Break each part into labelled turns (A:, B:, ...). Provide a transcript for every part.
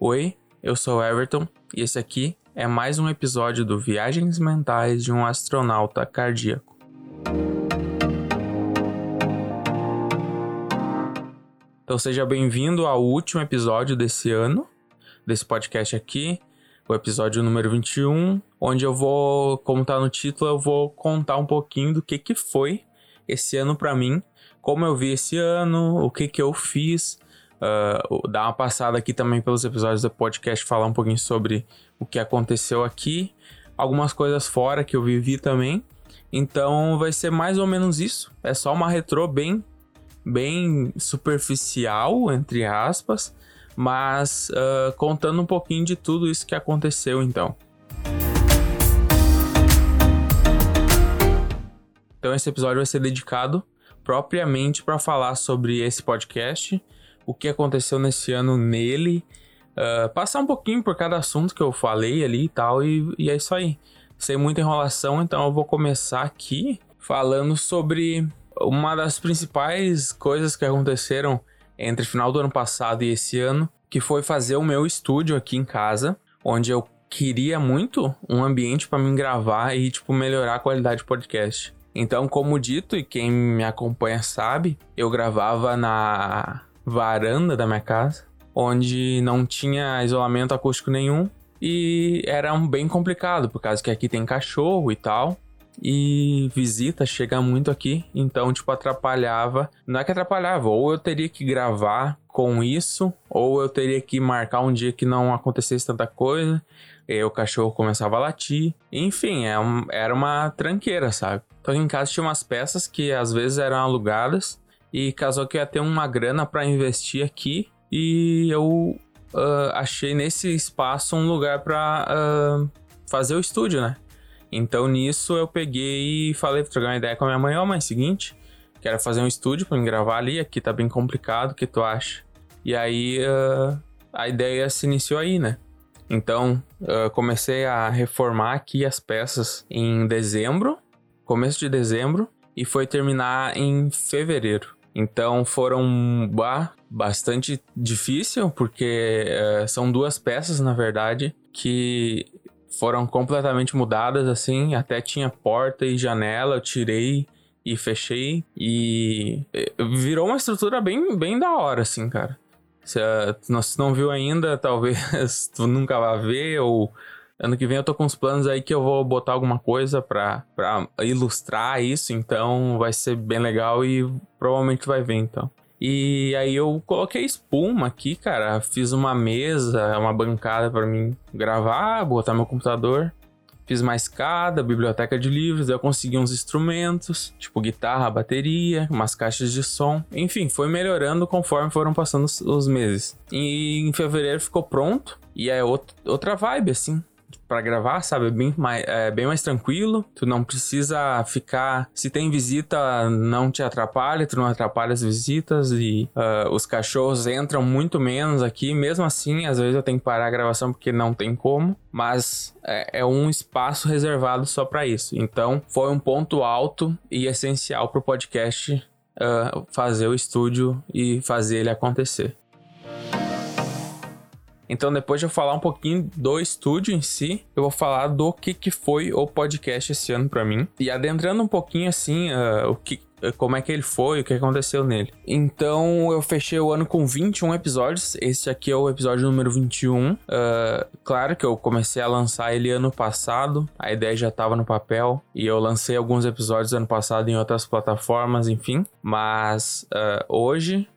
A: Oi, eu sou Everton e esse aqui é mais um episódio do Viagens Mentais de um Astronauta Cardíaco. Então seja bem-vindo ao último episódio desse ano, desse podcast aqui, o episódio número 21, onde eu vou, como tá no título, eu vou contar um pouquinho do que que foi esse ano para mim, como eu vi esse ano, o que que eu fiz, uh, dar uma passada aqui também pelos episódios do podcast, falar um pouquinho sobre o que aconteceu aqui, algumas coisas fora que eu vivi também. Então vai ser mais ou menos isso. É só uma retrô bem, bem superficial, entre aspas, mas uh, contando um pouquinho de tudo isso que aconteceu então. Então esse episódio vai ser dedicado propriamente para falar sobre esse podcast, o que aconteceu nesse ano nele, uh, passar um pouquinho por cada assunto que eu falei ali e tal, e, e é isso aí. Sem muita enrolação, então eu vou começar aqui falando sobre uma das principais coisas que aconteceram entre final do ano passado e esse ano, que foi fazer o meu estúdio aqui em casa, onde eu queria muito um ambiente para me gravar e tipo melhorar a qualidade do podcast. Então, como dito e quem me acompanha sabe, eu gravava na varanda da minha casa, onde não tinha isolamento acústico nenhum e era bem complicado, por causa que aqui tem cachorro e tal e visita chega muito aqui, então tipo atrapalhava. Não é que atrapalhava, ou eu teria que gravar com isso, ou eu teria que marcar um dia que não acontecesse tanta coisa, e o cachorro começava a latir. Enfim, é um, era uma tranqueira, sabe? Então em casa tinha umas peças que às vezes eram alugadas e casou que ia ter uma grana para investir aqui e eu uh, achei nesse espaço um lugar para uh, fazer o estúdio, né? Então nisso eu peguei e falei, trocar uma ideia com a minha mãe, ó, oh, mãe, seguinte, quero fazer um estúdio para me gravar ali, aqui tá bem complicado, o que tu acha? E aí uh, a ideia se iniciou aí, né? Então comecei a reformar aqui as peças em dezembro, começo de dezembro, e foi terminar em fevereiro. Então foram bah, bastante difícil, porque uh, são duas peças, na verdade, que foram completamente mudadas, assim. Até tinha porta e janela, eu tirei e fechei. E virou uma estrutura bem, bem da hora, assim, cara. Se, uh, não viu ainda, talvez tu nunca vá ver, ou ano que vem eu tô com uns planos aí que eu vou botar alguma coisa pra, ilustrar isso, então vai ser bem legal e provavelmente vai ver, então. E aí eu coloquei espuma aqui, cara. Fiz uma mesa, uma bancada para mim gravar, botar meu computador. Fiz uma escada, biblioteca de livros, eu consegui uns instrumentos, tipo guitarra, bateria, umas caixas de som. Enfim, foi melhorando conforme foram passando os meses. E em fevereiro ficou pronto. E é outra vibe, assim para gravar, sabe? É bem mais, é bem mais tranquilo. Tu não precisa ficar. Se tem visita, não te atrapalha, tu não atrapalha as visitas e uh, os cachorros entram muito menos aqui. Mesmo assim, às vezes eu tenho que parar a gravação porque não tem como. Mas é, é um espaço reservado só para isso. Então, foi um ponto alto e essencial pro podcast uh, fazer o estúdio e fazer ele acontecer. Então, depois de eu falar um pouquinho do estúdio em si, eu vou falar do que, que foi o podcast esse ano para mim. E adentrando um pouquinho assim, uh, o que, como é que ele foi, o que aconteceu nele. Então, eu fechei o ano com 21 episódios. Esse aqui é o episódio número 21. Uh, claro que eu comecei a lançar ele ano passado, a ideia já estava no papel. E eu lancei alguns episódios ano passado em outras plataformas, enfim. Mas uh, hoje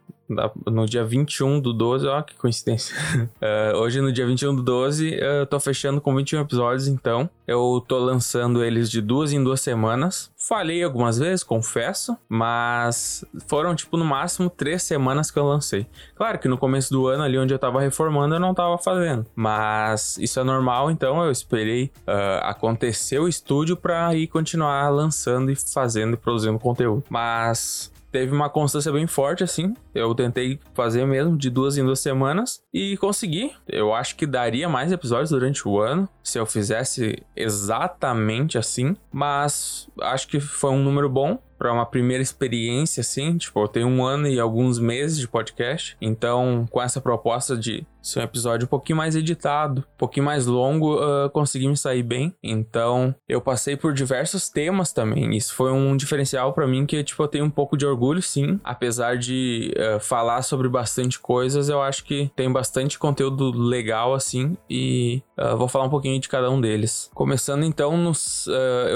A: no dia 21 do 12, ó, que coincidência. uh, hoje, no dia 21 do 12, eu tô fechando com 21 episódios, então. Eu tô lançando eles de duas em duas semanas. Falei algumas vezes, confesso, mas foram, tipo, no máximo três semanas que eu lancei. Claro que no começo do ano, ali onde eu tava reformando, eu não tava fazendo. Mas isso é normal, então eu esperei uh, acontecer o estúdio pra ir continuar lançando e fazendo e produzindo conteúdo. Mas teve uma constância bem forte, assim. Eu tentei fazer mesmo de duas em duas semanas e consegui. Eu acho que daria mais episódios durante o ano se eu fizesse exatamente assim, mas acho que foi um número bom para uma primeira experiência, assim. Tipo, eu tenho um ano e alguns meses de podcast, então com essa proposta de Se um episódio um pouquinho mais editado, um pouquinho mais longo, uh, consegui me sair bem. Então, eu passei por diversos temas também. Isso foi um diferencial para mim que, tipo, eu tenho um pouco de orgulho, sim. Apesar de uh, falar sobre bastante coisas, eu acho que tem bastante conteúdo legal, assim. E uh, vou falar um pouquinho de cada um deles. Começando, então, no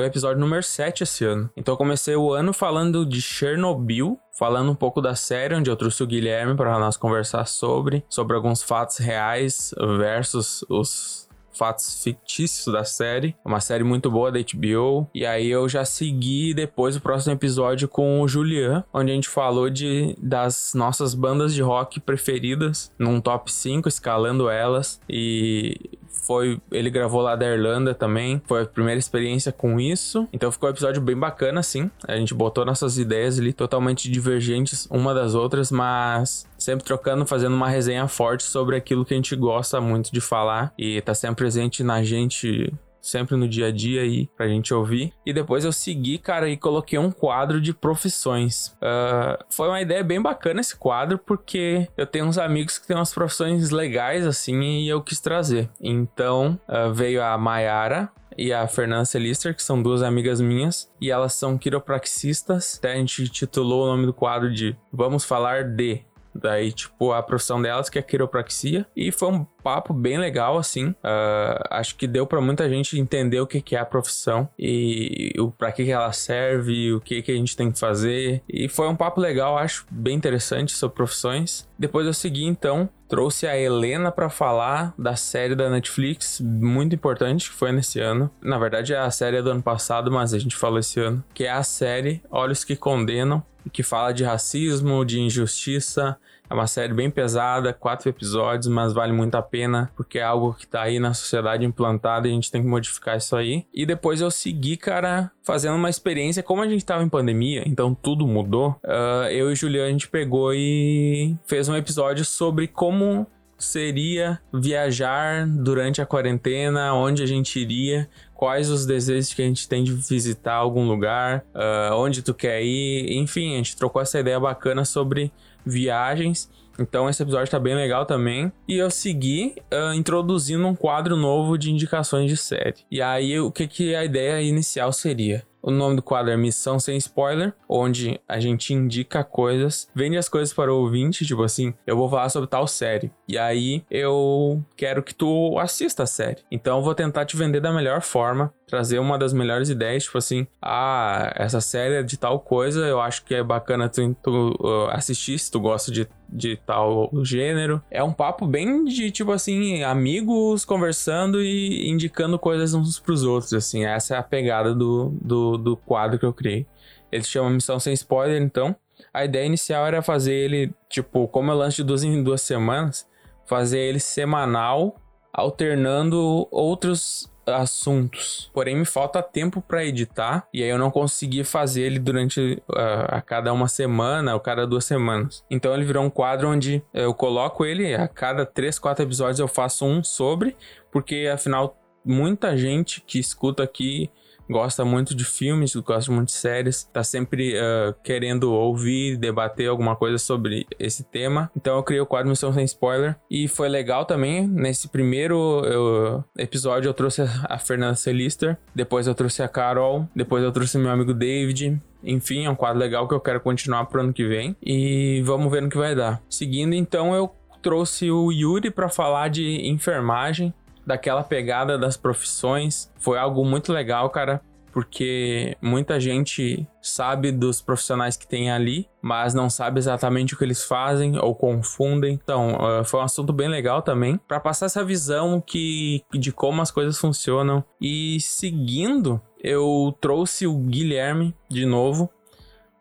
A: episódio número 7 esse ano. Então, eu comecei o ano falando de Chernobyl, falando um pouco da série, onde eu trouxe o Guilherme para nós conversar sobre, sobre alguns fatos reais versus os fatos fictícios da série. É uma série muito boa da HBO. E aí eu já segui depois o próximo episódio com o Julian, onde a gente falou de das nossas bandas de rock preferidas, num top 5, escalando elas. E foi ele gravou lá da Irlanda também. Foi a primeira experiência com isso. Então ficou um episódio bem bacana assim. A gente botou nossas ideias ali totalmente divergentes uma das outras, mas sempre trocando, fazendo uma resenha forte sobre aquilo que a gente gosta muito de falar e tá sempre presente na gente sempre no dia a dia aí pra gente ouvir. E depois eu segui, cara, e coloquei um quadro de profissões. Uh, foi uma ideia bem bacana esse quadro, porque eu tenho uns amigos que têm umas profissões legais assim e eu quis trazer. Então uh, veio a Mayara, e a Fernanda Celister, que são duas amigas minhas, e elas são quiropraxistas. Até a gente titulou o nome do quadro de Vamos Falar de Daí, tipo, a profissão delas, que é quiropraxia. E foi um papo bem legal, assim. Uh, acho que deu para muita gente entender o que, que é a profissão e o para que, que ela serve, o que, que a gente tem que fazer. E foi um papo legal, acho bem interessante sobre profissões. Depois eu segui, então, trouxe a Helena para falar da série da Netflix, muito importante, que foi nesse ano. Na verdade, é a série do ano passado, mas a gente falou esse ano, que é a série Olhos que Condenam, que fala de racismo, de injustiça. É uma série bem pesada, quatro episódios, mas vale muito a pena, porque é algo que tá aí na sociedade implantado e a gente tem que modificar isso aí. E depois eu segui, cara, fazendo uma experiência, como a gente tava em pandemia, então tudo mudou. Uh, eu e Juliana, a gente pegou e fez um episódio sobre como seria viajar durante a quarentena, onde a gente iria, quais os desejos que a gente tem de visitar algum lugar, uh, onde tu quer ir, enfim, a gente trocou essa ideia bacana sobre viagens. Então esse episódio tá bem legal também. E eu segui uh, introduzindo um quadro novo de indicações de série. E aí o que, que a ideia inicial seria? O nome do quadro é Missão Sem Spoiler, onde a gente indica coisas, vende as coisas para o ouvinte, tipo assim, eu vou falar sobre tal série. E aí eu quero que tu assista a série. Então eu vou tentar te vender da melhor forma, trazer uma das melhores ideias, tipo assim, ah, essa série é de tal coisa, eu acho que é bacana tu, tu uh, assistir se tu gosta de, de tal gênero. É um papo bem de, tipo assim, amigos conversando e indicando coisas uns pros outros, assim. Essa é a pegada do, do, do quadro que eu criei. Ele chama Missão Sem Spoiler, então. A ideia inicial era fazer ele, tipo, como eu lanço de duas em duas semanas, fazer ele semanal, alternando outros assuntos. Porém, me falta tempo para editar e aí eu não consegui fazer ele durante uh, a cada uma semana ou cada duas semanas. Então ele virou um quadro onde eu coloco ele a cada três, quatro episódios eu faço um sobre, porque afinal muita gente que escuta aqui gosta muito de filmes, gosta muito de séries, tá sempre uh, querendo ouvir, debater alguma coisa sobre esse tema. Então eu criei o quadro Missão Sem Spoiler e foi legal também. Nesse primeiro eu, episódio eu trouxe a Fernanda Celister, depois eu trouxe a Carol, depois eu trouxe meu amigo David. Enfim, é um quadro legal que eu quero continuar pro ano que vem e vamos ver no que vai dar. Seguindo, então eu trouxe o Yuri para falar de enfermagem daquela pegada das profissões. Foi algo muito legal, cara, porque muita gente sabe dos profissionais que tem ali, mas não sabe exatamente o que eles fazem ou confundem. Então, uh, foi um assunto bem legal também para passar essa visão que de como as coisas funcionam. E seguindo, eu trouxe o Guilherme de novo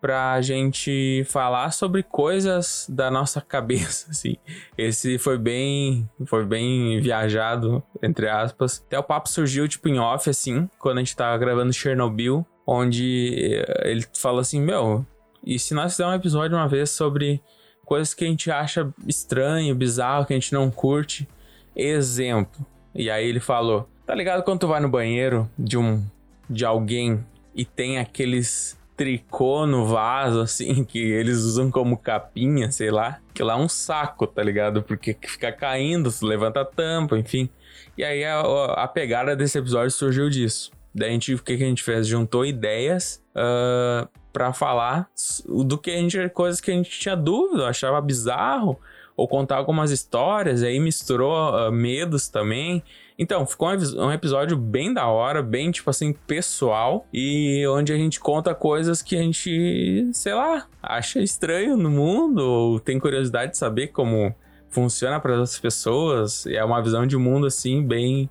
A: pra gente falar sobre coisas da nossa cabeça, assim. Esse foi bem, foi bem viajado, entre aspas. Até o papo surgiu, tipo, em off, assim, quando a gente tava gravando Chernobyl, onde eh, ele falou assim, meu, e se nós fizermos um episódio uma vez sobre coisas que a gente acha estranho, bizarro, que a gente não curte? Exemplo. E aí ele falou, tá ligado quando tu vai no banheiro de um, de alguém e tem aqueles tricô no vaso, assim, que eles usam como capinha, sei lá. Que lá é um saco, tá ligado? Porque fica caindo, se levanta a tampa, enfim. E aí a, a pegada desse episódio surgiu disso. Daí a gente, o que, que a gente fez? Juntou ideias uh, para falar do que a gente, coisas que a gente tinha dúvida, achava bizarro, ou contar algumas histórias, aí misturou uh, medos também. Então, ficou um, episódio bem da hora, bem, tipo assim, pessoal, e onde a gente conta coisas que a gente, sei lá, acha estranho no mundo, ou tem curiosidade de saber como funciona para outras pessoas. É uma visão de mundo, assim, bem.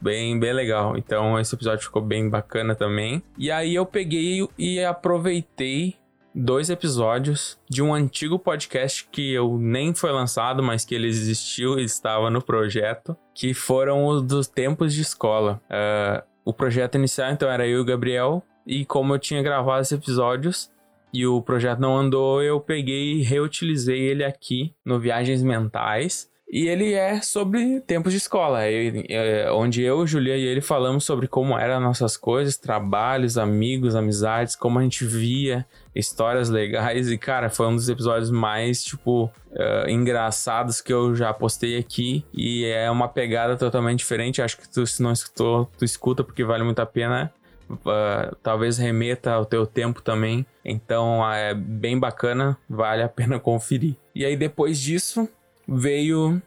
A: Bem, bem legal. Então, esse episódio ficou bem bacana também. E aí, eu peguei e aproveitei dois episódios de um antigo podcast que eu nem foi lançado, mas que ele existiu e estava no projeto, que foram os dos tempos de escola. Uh, o projeto inicial, então, era eu e o Gabriel, e como eu tinha gravado esses episódios e o projeto não andou, eu peguei e reutilizei ele aqui no Viagens Mentais. E ele é sobre tempos de escola, é, onde eu, Julia e ele falamos sobre como eram nossas coisas, trabalhos, amigos, amizades, como a gente via histórias legais. E, cara, foi um dos episódios mais, tipo, uh, engraçados que eu já postei aqui. E é uma pegada totalmente diferente. Acho que tu, se não escutou, tu escuta porque vale muito a pena. Uh, talvez remeta ao teu tempo também. Então é bem bacana, vale a pena conferir. E aí depois disso, veio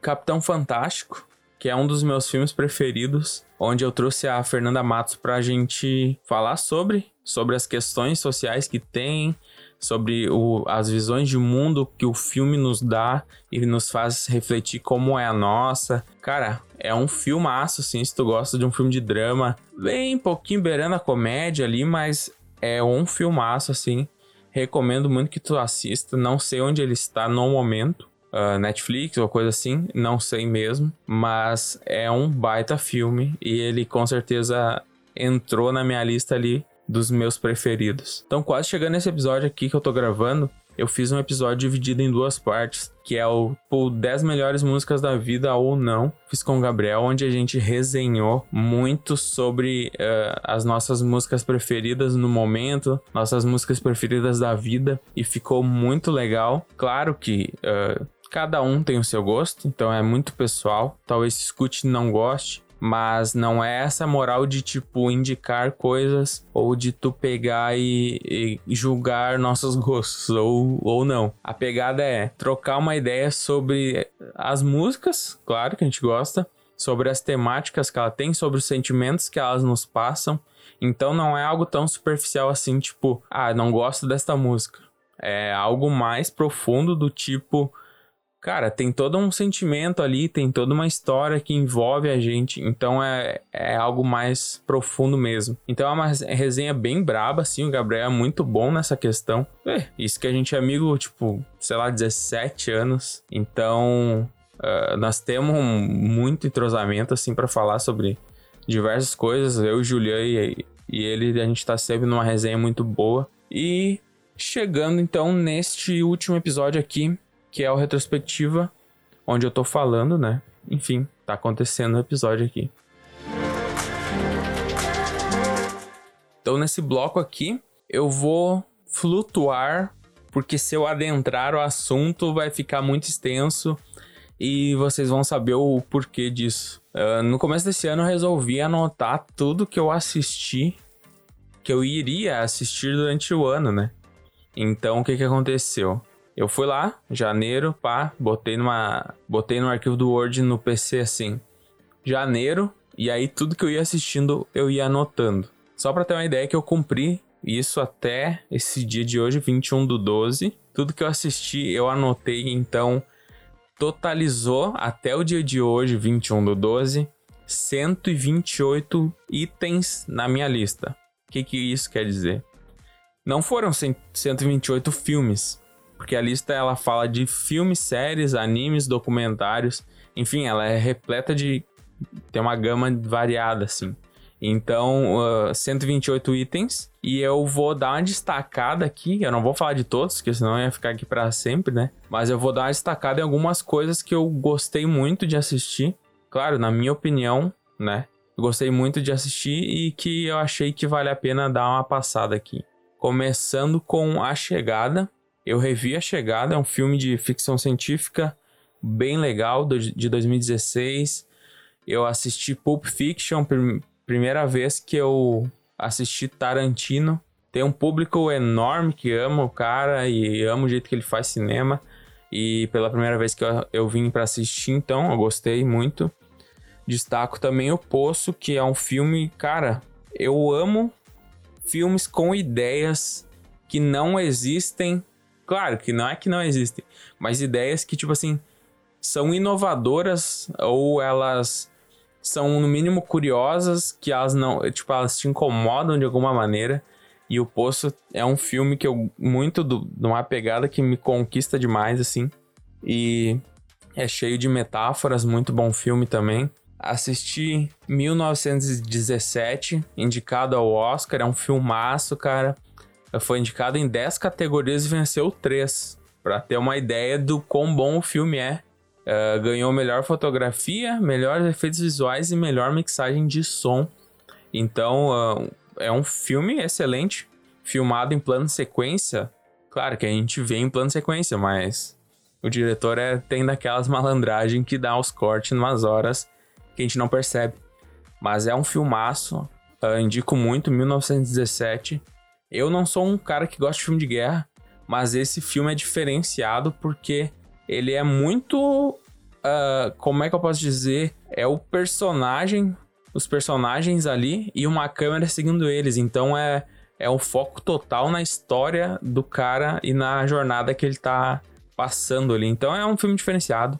A: Capitão Fantástico, que é um dos meus filmes preferidos, onde eu trouxe a Fernanda Matos pra gente falar sobre, sobre as questões sociais que tem, sobre o, as visões de mundo que o filme nos dá e nos faz refletir como é a nossa. Cara, é um filmaço, assim, se tu gosta de um filme de drama, bem pouquinho beirando a comédia ali, mas é um filmaço, assim. Recomendo muito que tu assista. Não sei onde ele está no momento, uh, Netflix ou coisa assim, não sei mesmo, mas é um baita filme e ele com certeza entrou na minha lista ali dos meus preferidos. Então, quase chegando nesse episódio aqui que eu tô gravando, eu fiz um episódio dividido em duas partes, que é o por 10 melhores músicas da vida ou não. Fiz com o Gabriel, onde a gente resenhou muito sobre uh, as nossas músicas preferidas no momento, nossas músicas preferidas da vida, e ficou muito legal. Claro que uh, Cada um tem o seu gosto, então é muito pessoal. Talvez escute e não goste, mas não é essa moral de tipo indicar coisas ou de tu pegar e, e, julgar nossos gostos ou, ou não. A pegada é trocar uma ideia sobre as músicas, claro que a gente gosta, sobre as temáticas que ela tem, sobre os sentimentos que elas nos passam. Então não é algo tão superficial assim, tipo, ah, não gosto desta música. É algo mais profundo do tipo, cara, tem todo um sentimento ali, tem toda uma história que envolve a gente, então é, é algo mais profundo mesmo. Então é uma resenha bem braba, assim, o Gabriel é muito bom nessa questão. É, isso que a gente é amigo, tipo, sei lá, 17 anos, então uh, nós temos muito entrosamento, assim, para falar sobre diversas coisas, eu, Julian e, e ele, a gente tá sempre numa resenha muito boa. E chegando então neste último episódio aqui, que é o retrospectiva, onde eu tô falando, né? Enfim, tá acontecendo o episódio aqui. Então, nesse bloco aqui, eu vou flutuar, porque se eu adentrar o assunto, vai ficar muito extenso e vocês vão saber o porquê disso. Uh, no começo desse ano, eu resolvi anotar tudo que eu assisti, que eu iria assistir durante o ano, né? Então, o que que aconteceu? Eu fui lá, janeiro, pá, botei numa. Botei no arquivo do Word no PC assim. Janeiro, e aí tudo que eu ia assistindo eu ia anotando. Só para ter uma ideia que eu cumpri isso até esse dia de hoje, 21 do 12. Tudo que eu assisti eu anotei, então totalizou até o dia de hoje, 21 do 12, 128 itens na minha lista. O que, que isso quer dizer? Não foram 128 filmes, porque a lista ela fala de filmes, séries, animes, documentários, enfim, ela é repleta de tem uma gama variada assim. Então, uh, 128 itens e eu vou dar uma destacada aqui, eu não vou falar de todos, porque senão ia ficar aqui para sempre, né? Mas eu vou dar uma destacada em algumas coisas que eu gostei muito de assistir. Claro, na minha opinião, né? Eu gostei muito de assistir e que eu achei que vale a pena dar uma passada aqui. Começando com A Chegada. Eu revi A Chegada, é um filme de ficção científica bem legal de 2016. Eu assisti Pulp Fiction, primeira vez que eu assisti Tarantino. Tem um público enorme que ama o cara e ama o jeito que ele faz cinema. E pela primeira vez que eu, eu vim para assistir, então, eu gostei muito. Destaco também O Poço, que é um filme, cara, eu amo filmes com ideias que não existem. Claro que não é que não existem, mas ideias que, tipo assim, são inovadoras ou elas são, no mínimo, curiosas, que elas não, tipo, elas te incomodam de alguma maneira. E O Poço é um filme que eu, muito de uma pegada que me conquista demais, assim. E é cheio de metáforas, muito bom filme também. Assisti 1917, indicado ao Oscar, é um filmaço, cara. Foi indicado em 10 categorias e venceu 3. Pra ter uma ideia do quão bom o filme é. Uh, ganhou melhor fotografia, melhores efeitos visuais e melhor mixagem de som. Então, uh, é um filme excelente, filmado em plano sequência. Claro que a gente vê em plano sequência, mas o diretor é, tem daquelas malandragens que dá os cortes umas horas que a gente não percebe. Mas é um filmaço, uh, indico muito, 1917. Eu não sou um cara que gosta de filme de guerra, mas esse filme é diferenciado porque ele é muito. Uh, como é que eu posso dizer? É o personagem, os personagens ali e uma câmera seguindo eles. Então é, é o foco total na história do cara e na jornada que ele tá passando ali. Então é um filme diferenciado.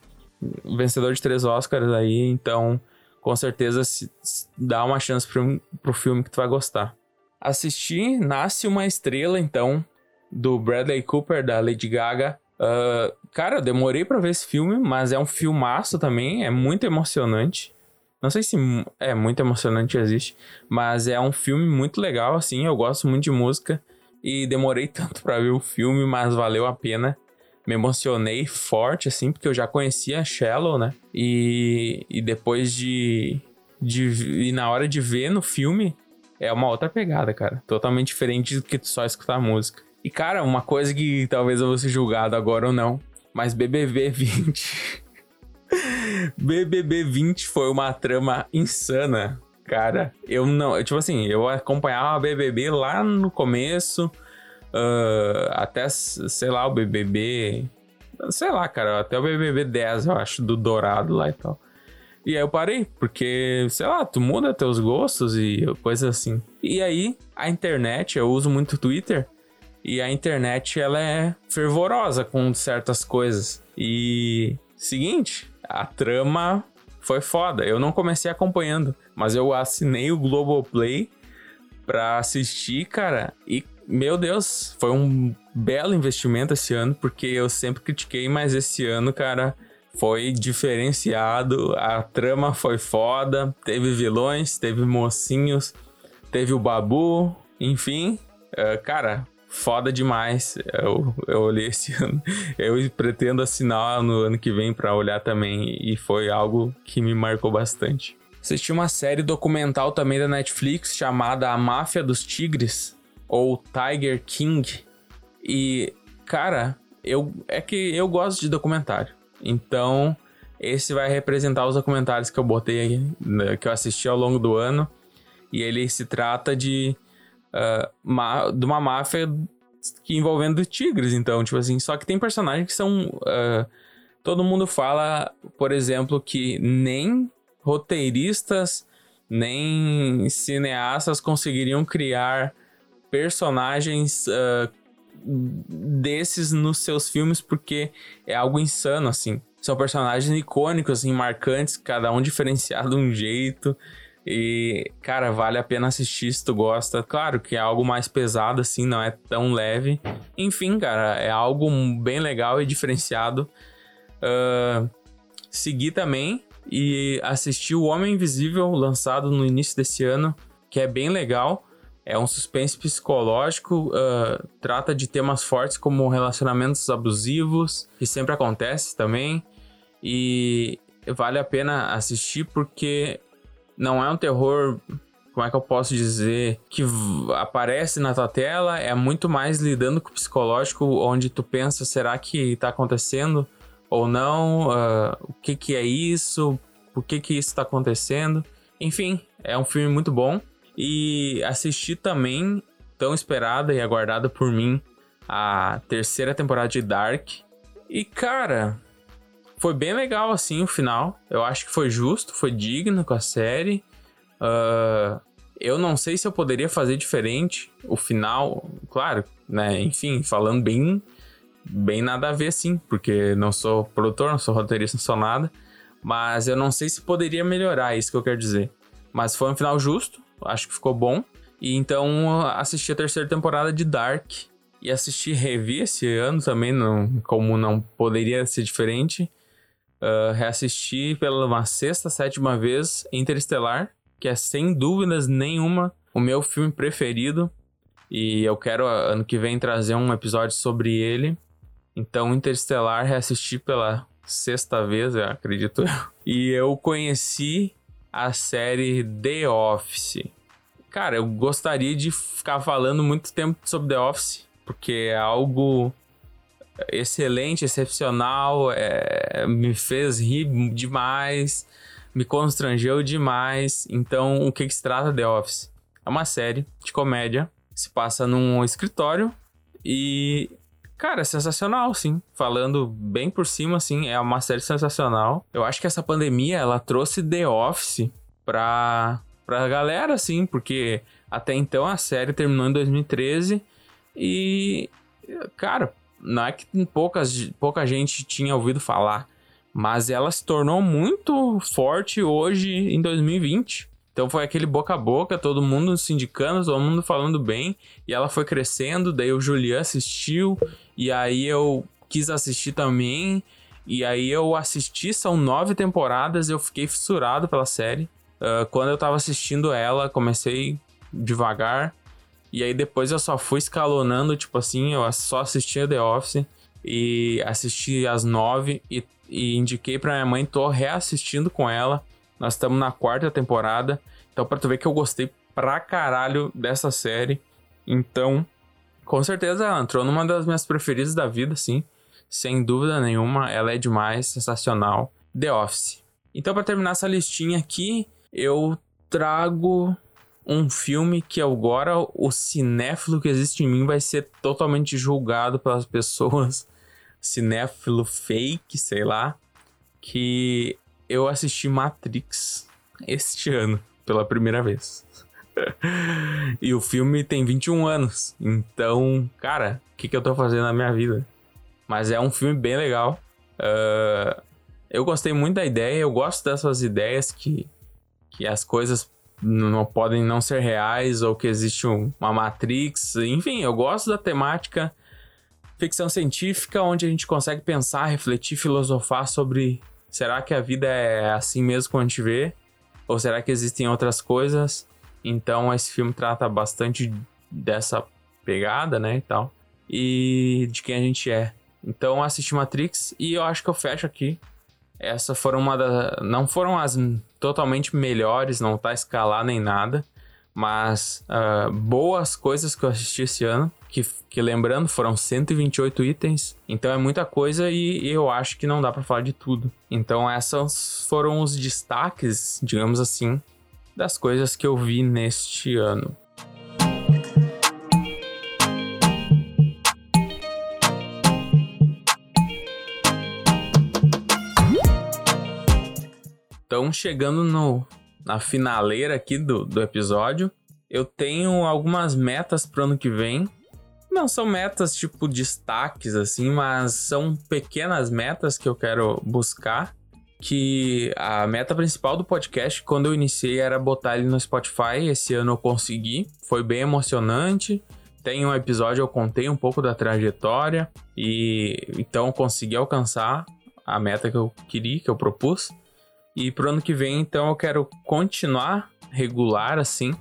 A: Vencedor de três Oscars aí, então com certeza se, se dá uma chance pro, pro filme que tu vai gostar. Assisti Nasce uma Estrela, então, do Bradley Cooper, da Lady Gaga. Uh, cara, eu demorei para ver esse filme, mas é um filmaço também, é muito emocionante. Não sei se é muito emocionante existe, mas é um filme muito legal, assim. Eu gosto muito de música e demorei tanto para ver o filme, mas valeu a pena me emocionei forte, assim, porque eu já conhecia Shallow, né? E, e depois de, de. E na hora de ver no filme, é uma outra pegada, cara. Totalmente diferente do que só escutar música. E, cara, uma coisa que talvez eu vou ser julgado agora ou não, mas BBB 20. BBB 20 foi uma trama insana, cara. Eu não. Tipo assim, eu acompanhava a BBB lá no começo uh, até, sei lá, o BBB. Sei lá, cara, até o BBB 10, eu acho, do Dourado lá e tal. E aí eu parei, porque, sei lá, tu muda teus gostos e coisas assim. E aí, a internet, eu uso muito Twitter, e a internet, ela é fervorosa com certas coisas. E, seguinte, a trama foi foda. Eu não comecei acompanhando, mas eu assinei o Globoplay pra assistir, cara, e meu Deus, foi um belo investimento esse ano, porque eu sempre critiquei, mas esse ano, cara, foi diferenciado. A trama foi foda, teve vilões, teve mocinhos, teve o Babu, enfim, uh, cara, foda demais. Eu, eu olhei esse ano. Eu pretendo assinar no ano que vem para olhar também, e foi algo que me marcou bastante. Assisti uma série documental também da Netflix chamada A Máfia dos Tigres ou Tiger King. E, cara, eu é que eu gosto de documentário. Então, esse vai representar os documentários que eu botei aí, né, que eu assisti ao longo do ano. E ele se trata de, uh, de uma máfia que envolvendo tigres, então, tipo assim, só que tem personagens que são. Uh, todo mundo fala, por exemplo, que nem roteiristas, nem cineastas conseguiriam criar personagens uh, desses nos seus filmes porque é algo insano, assim. São personagens icônicos, assim, marcantes, cada um diferenciado de um jeito. E, cara, vale a pena assistir se tu gosta. Claro que é algo mais pesado, assim, não é tão leve. Enfim, cara, é algo bem legal e diferenciado. Uh, segui também e assisti O Homem Invisível, lançado no início desse ano, que é bem legal. É um suspense psicológico, uh, trata de temas fortes como relacionamentos abusivos, que sempre acontece também. E vale a pena assistir porque não é um terror, como é que eu posso dizer, que aparece na tua tela, é muito mais lidando com o psicológico, onde tu pensa, será que tá acontecendo ou não? Uh, o que que é isso? Por que que isso tá acontecendo? Enfim, é um filme muito bom. E assisti também, tão esperada e aguardada por mim, a terceira temporada de Dark. E cara, foi bem legal assim o final. Eu acho que foi justo, foi digno com a série. Uh, eu não sei se eu poderia fazer diferente o final, claro, né? Enfim, falando bem, bem nada a ver, sim, porque não sou produtor, não sou roteirista, não sou nada. Mas eu não sei se poderia melhorar, é isso que eu quero dizer. Mas foi um final justo, acho que ficou bom. E então assisti a terceira temporada de Dark. E assisti, revi esse ano também, não, como não poderia ser diferente. Uh, reassisti pela uma sexta, sétima vez Interestelar que é sem dúvidas nenhuma o meu filme preferido. E eu quero ano que vem trazer um episódio sobre ele. Então, Interstellar reassisti pela sexta vez, eu acredito. E eu conheci a série The Office. Cara, eu gostaria de ficar falando muito tempo sobre The Office, porque é algo excelente, excepcional, é, me fez rir demais me constrangeu demais. Então, o que, que se trata The Office? É uma série de comédia, se passa num escritório e Cara, é sensacional, sim. Falando bem por cima, assim, é uma série sensacional. Eu acho que essa pandemia, ela trouxe The Office pra, pra galera, assim, porque até então a série terminou em 2013 e, cara, não é que poucas, pouca gente tinha ouvido falar mas ela se tornou muito forte hoje em 2020. Então foi aquele boca a boca, todo mundo se indicando, todo mundo falando bem, e ela foi crescendo, daí o Julian assistiu, e aí eu quis assistir também, e aí eu assisti, são nove temporadas, eu fiquei fissurado pela série. Uh, quando eu tava assistindo ela, comecei devagar, e aí depois eu só fui escalonando, tipo assim, eu só assistia The Office, e assisti às nove, e e indiquei pra minha mãe, tô reassistindo com ela. Nós estamos na quarta temporada. Então, pra tu ver que eu gostei pra caralho dessa série. Então, com certeza ela entrou numa das minhas preferidas da vida, sim. Sem dúvida nenhuma, ela é demais, sensacional. The Office. Então, para terminar essa listinha aqui, eu trago um filme que agora o cinéfilo que existe em mim vai ser totalmente julgado pelas pessoas cinéfilo fake, sei lá, que eu assisti Matrix este ano, pela primeira vez. e o filme tem 21 anos, então, cara, o que, que eu tô fazendo na minha vida? Mas é um filme bem legal. Uh, eu gostei muito da ideia, eu gosto dessas ideias que, que as coisas não podem não ser reais ou que existe uma Matrix. Enfim, eu gosto da temática ficção científica onde a gente consegue pensar, refletir, filosofar sobre será que a vida é assim mesmo como a gente vê? Ou será que existem outras coisas? Então esse filme trata bastante dessa pegada, né, e tal. E de quem a gente é. Então assisti Matrix e eu acho que eu fecho aqui. Essas foram uma das. Não foram as totalmente melhores, não tá escalar nem nada. Mas uh, boas coisas que eu assisti esse ano que, que lembrando, foram 128 itens, então é muita coisa e, eu acho que não dá para falar de tudo. Então esses foram os destaques, digamos assim, das coisas que eu vi neste ano. Então, chegando no, na finaleira aqui do, do episódio, eu tenho algumas metas para o ano que vem não são metas tipo destaques assim, mas são pequenas metas que eu quero buscar. Que a meta principal do podcast, quando eu iniciei, era botar ele no Spotify. Esse ano eu consegui, foi bem emocionante. Tem um episódio eu contei um pouco da trajetória e então consegui alcançar a meta que eu queria, que eu propus. E pro ano que vem, então eu quero continuar regular assim,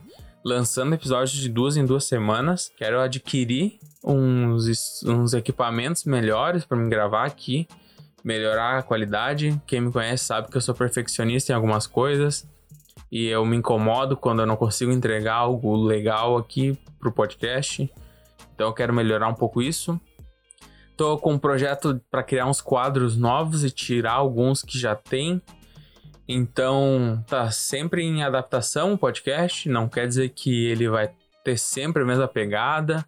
A: lançando episódios de duas em duas semanas. Quero adquirir uns, uns equipamentos melhores para me gravar aqui, melhorar a qualidade. Quem me conhece sabe que eu sou perfeccionista em algumas coisas. e eu me incomodo quando eu não consigo entregar algo legal aqui pro podcast. Então eu quero melhorar um pouco isso. Tô com um projeto para criar uns quadros novos e tirar alguns que já tem. Então tá sempre em adaptação o podcast, não quer dizer que ele vai ter sempre a mesma pegada.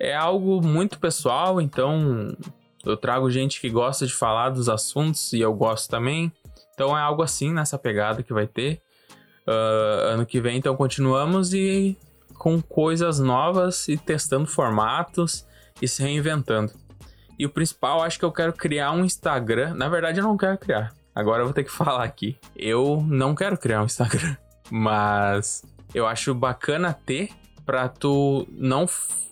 A: É algo muito pessoal, então eu trago gente que gosta de falar dos assuntos e eu gosto também. Então é algo assim nessa pegada que vai ter. Uh, ano que vem, então continuamos e com coisas novas e testando formatos e se reinventando. E o principal, acho que eu quero criar um Instagram. Na verdade, eu não quero criar. Agora eu vou ter que falar aqui. Eu não quero criar um Instagram, mas eu acho bacana ter pra tu não.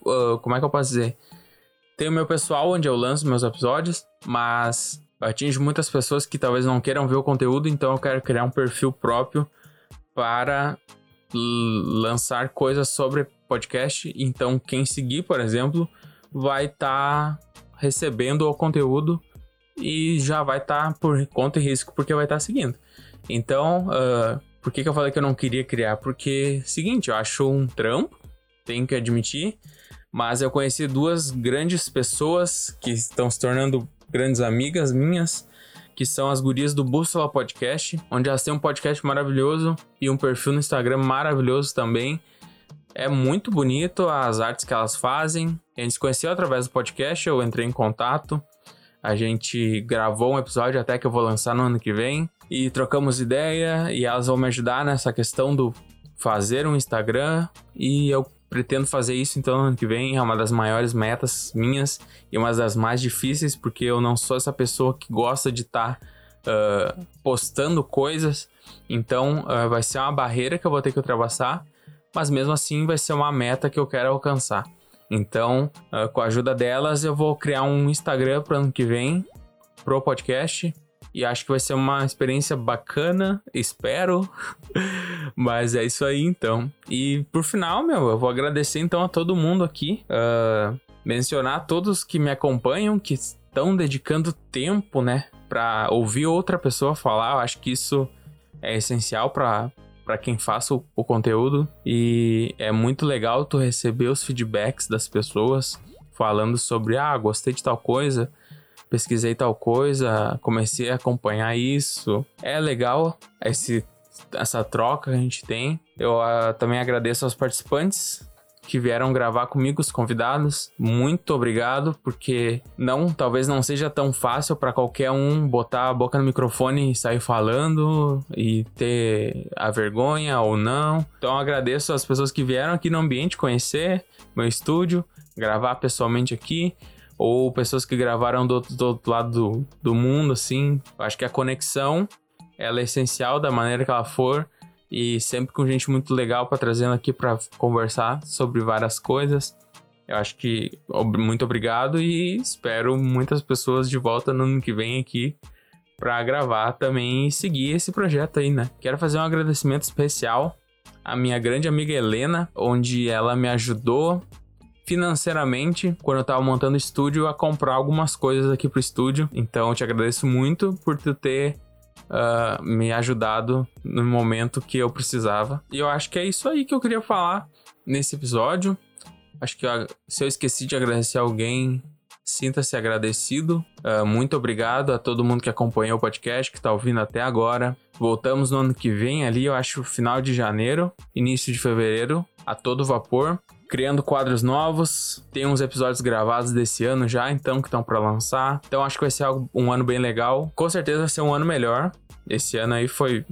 A: Uh, como é que eu posso dizer? Tem o meu pessoal onde eu lanço meus episódios, mas atinge muitas pessoas que talvez não queiram ver o conteúdo, então eu quero criar um perfil próprio para lançar coisas sobre podcast. Então, quem seguir, por exemplo, vai estar tá recebendo o conteúdo e já vai estar tá por conta e risco porque vai estar tá seguindo. Então, uh, por que, que eu falei que eu não queria criar? Porque, seguinte, eu acho um trampo, tenho que admitir, mas eu conheci duas grandes pessoas que estão se tornando grandes amigas minhas que são as gurias do Bússola Podcast, onde elas têm um podcast maravilhoso e um perfil no Instagram maravilhoso também. É muito bonito as artes que elas fazem. A gente se conheceu através do podcast, eu entrei em contato. A gente gravou um episódio até que eu vou lançar no ano que vem e trocamos ideia e elas vão me ajudar nessa questão do fazer um Instagram e eu pretendo fazer isso então ano que vem. É uma das maiores metas minhas e uma das mais difíceis, porque eu não sou essa pessoa que gosta de estar tá, uh, postando coisas. Então uh, vai ser uma barreira que eu vou ter que ultrapassar, mas mesmo assim vai ser uma meta que eu quero alcançar. Então, uh, com a ajuda delas, eu vou criar um Instagram para ano que vem pro podcast e acho que vai ser uma experiência bacana, espero. Mas é isso aí então. E por final, meu, eu vou agradecer então a todo mundo aqui. Uh, mencionar todos que me acompanham, que estão dedicando tempo, né, para ouvir outra pessoa falar. Eu acho que isso é essencial para para quem faça o, o, conteúdo e é muito legal tu receber os feedbacks das pessoas falando sobre ah, gostei de tal coisa, pesquisei tal coisa, comecei a acompanhar isso. É legal esse, essa troca que a gente tem. Eu uh, também agradeço aos participantes que vieram gravar comigo, os convidados. Muito obrigado, porque não, talvez não seja tão fácil para qualquer um botar a boca no microfone e sair falando e ter a vergonha ou não. Então agradeço as pessoas que vieram aqui no ambiente conhecer meu estúdio, gravar pessoalmente aqui ou pessoas que gravaram do, do outro lado do, do mundo, assim. Eu acho que a conexão ela é essencial da maneira que ela for e sempre com gente muito legal para trazendo aqui para conversar sobre várias coisas. Eu acho que muito obrigado e espero muitas pessoas de volta no ano que vem aqui para gravar também e seguir esse projeto aí, né? Quero fazer um agradecimento especial à minha grande amiga Helena, onde ela me ajudou financeiramente quando eu tava montando o estúdio a comprar algumas coisas aqui pro estúdio. Então eu te agradeço muito por tu ter uh, me ajudado no momento que eu precisava. E eu acho que é isso aí que eu queria falar nesse episódio. Acho que eu, se eu esqueci de agradecer alguém, sinta-se agradecido. Uh, muito obrigado a todo mundo que acompanhou o podcast, que está ouvindo até agora. Voltamos no ano que vem, ali, eu acho, final de janeiro, início de fevereiro, a todo vapor criando quadros novos. Tem uns episódios gravados desse ano já, então, que estão para lançar. Então, acho que vai ser um ano bem legal. Com certeza vai ser um ano melhor. Esse ano aí foi,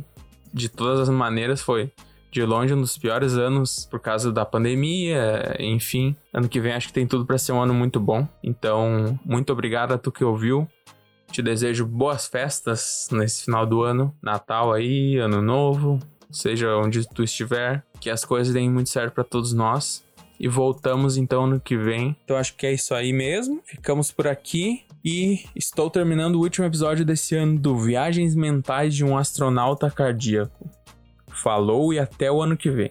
A: de todas as maneiras, foi de longe um dos piores anos por causa da pandemia, enfim. Ano que vem acho que tem tudo para ser um ano muito bom. Então, muito obrigado a tu que ouviu. Te desejo boas festas nesse final do ano, Natal aí, Ano Novo, seja onde tu estiver, que as coisas deem muito certo para todos nós e voltamos então no que vem. Então acho que é isso aí mesmo. Ficamos por aqui e estou terminando o último episódio desse ano do Viagens Mentais de um Astronauta Cardíaco. Falou e até o ano que vem.